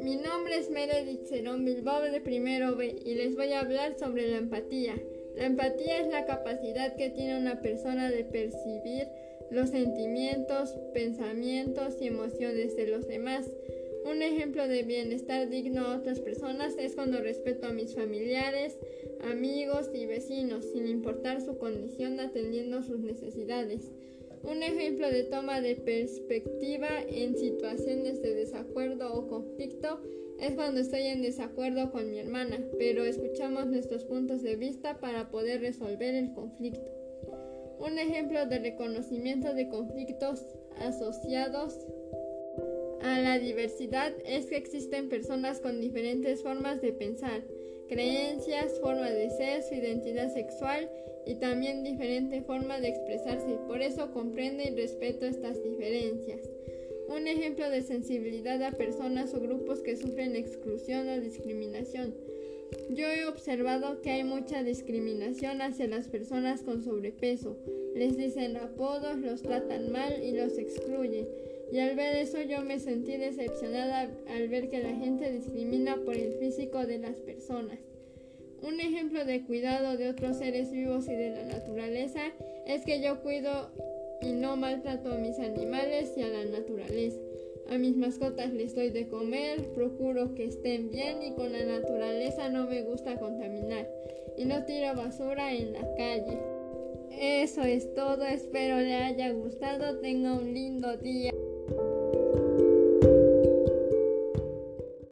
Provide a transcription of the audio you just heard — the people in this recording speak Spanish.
Mi nombre es Meredith Cerón Bilbao de primero B y les voy a hablar sobre la empatía. La empatía es la capacidad que tiene una persona de percibir los sentimientos, pensamientos y emociones de los demás. Un ejemplo de bienestar digno a otras personas es cuando respeto a mis familiares, amigos y vecinos, sin importar su condición atendiendo sus necesidades. Un ejemplo de toma de perspectiva en situaciones de desacuerdo o conflicto es cuando estoy en desacuerdo con mi hermana, pero escuchamos nuestros puntos de vista para poder resolver el conflicto. Un ejemplo de reconocimiento de conflictos asociados a la diversidad es que existen personas con diferentes formas de pensar, creencias, forma de ser, su identidad sexual y también diferente forma de expresarse. Por eso comprende y respeto estas diferencias. Un ejemplo de sensibilidad a personas o grupos que sufren exclusión o discriminación. Yo he observado que hay mucha discriminación hacia las personas con sobrepeso. Les dicen apodos, los tratan mal y los excluyen. Y al ver eso yo me sentí decepcionada al ver que la gente discrimina por el físico de las personas. Un ejemplo de cuidado de otros seres vivos y de la naturaleza es que yo cuido y no maltrato a mis animales y a la naturaleza. A mis mascotas les doy de comer, procuro que estén bien y con la naturaleza no me gusta contaminar y no tiro basura en la calle. Eso es todo, espero le haya gustado, tenga un lindo día.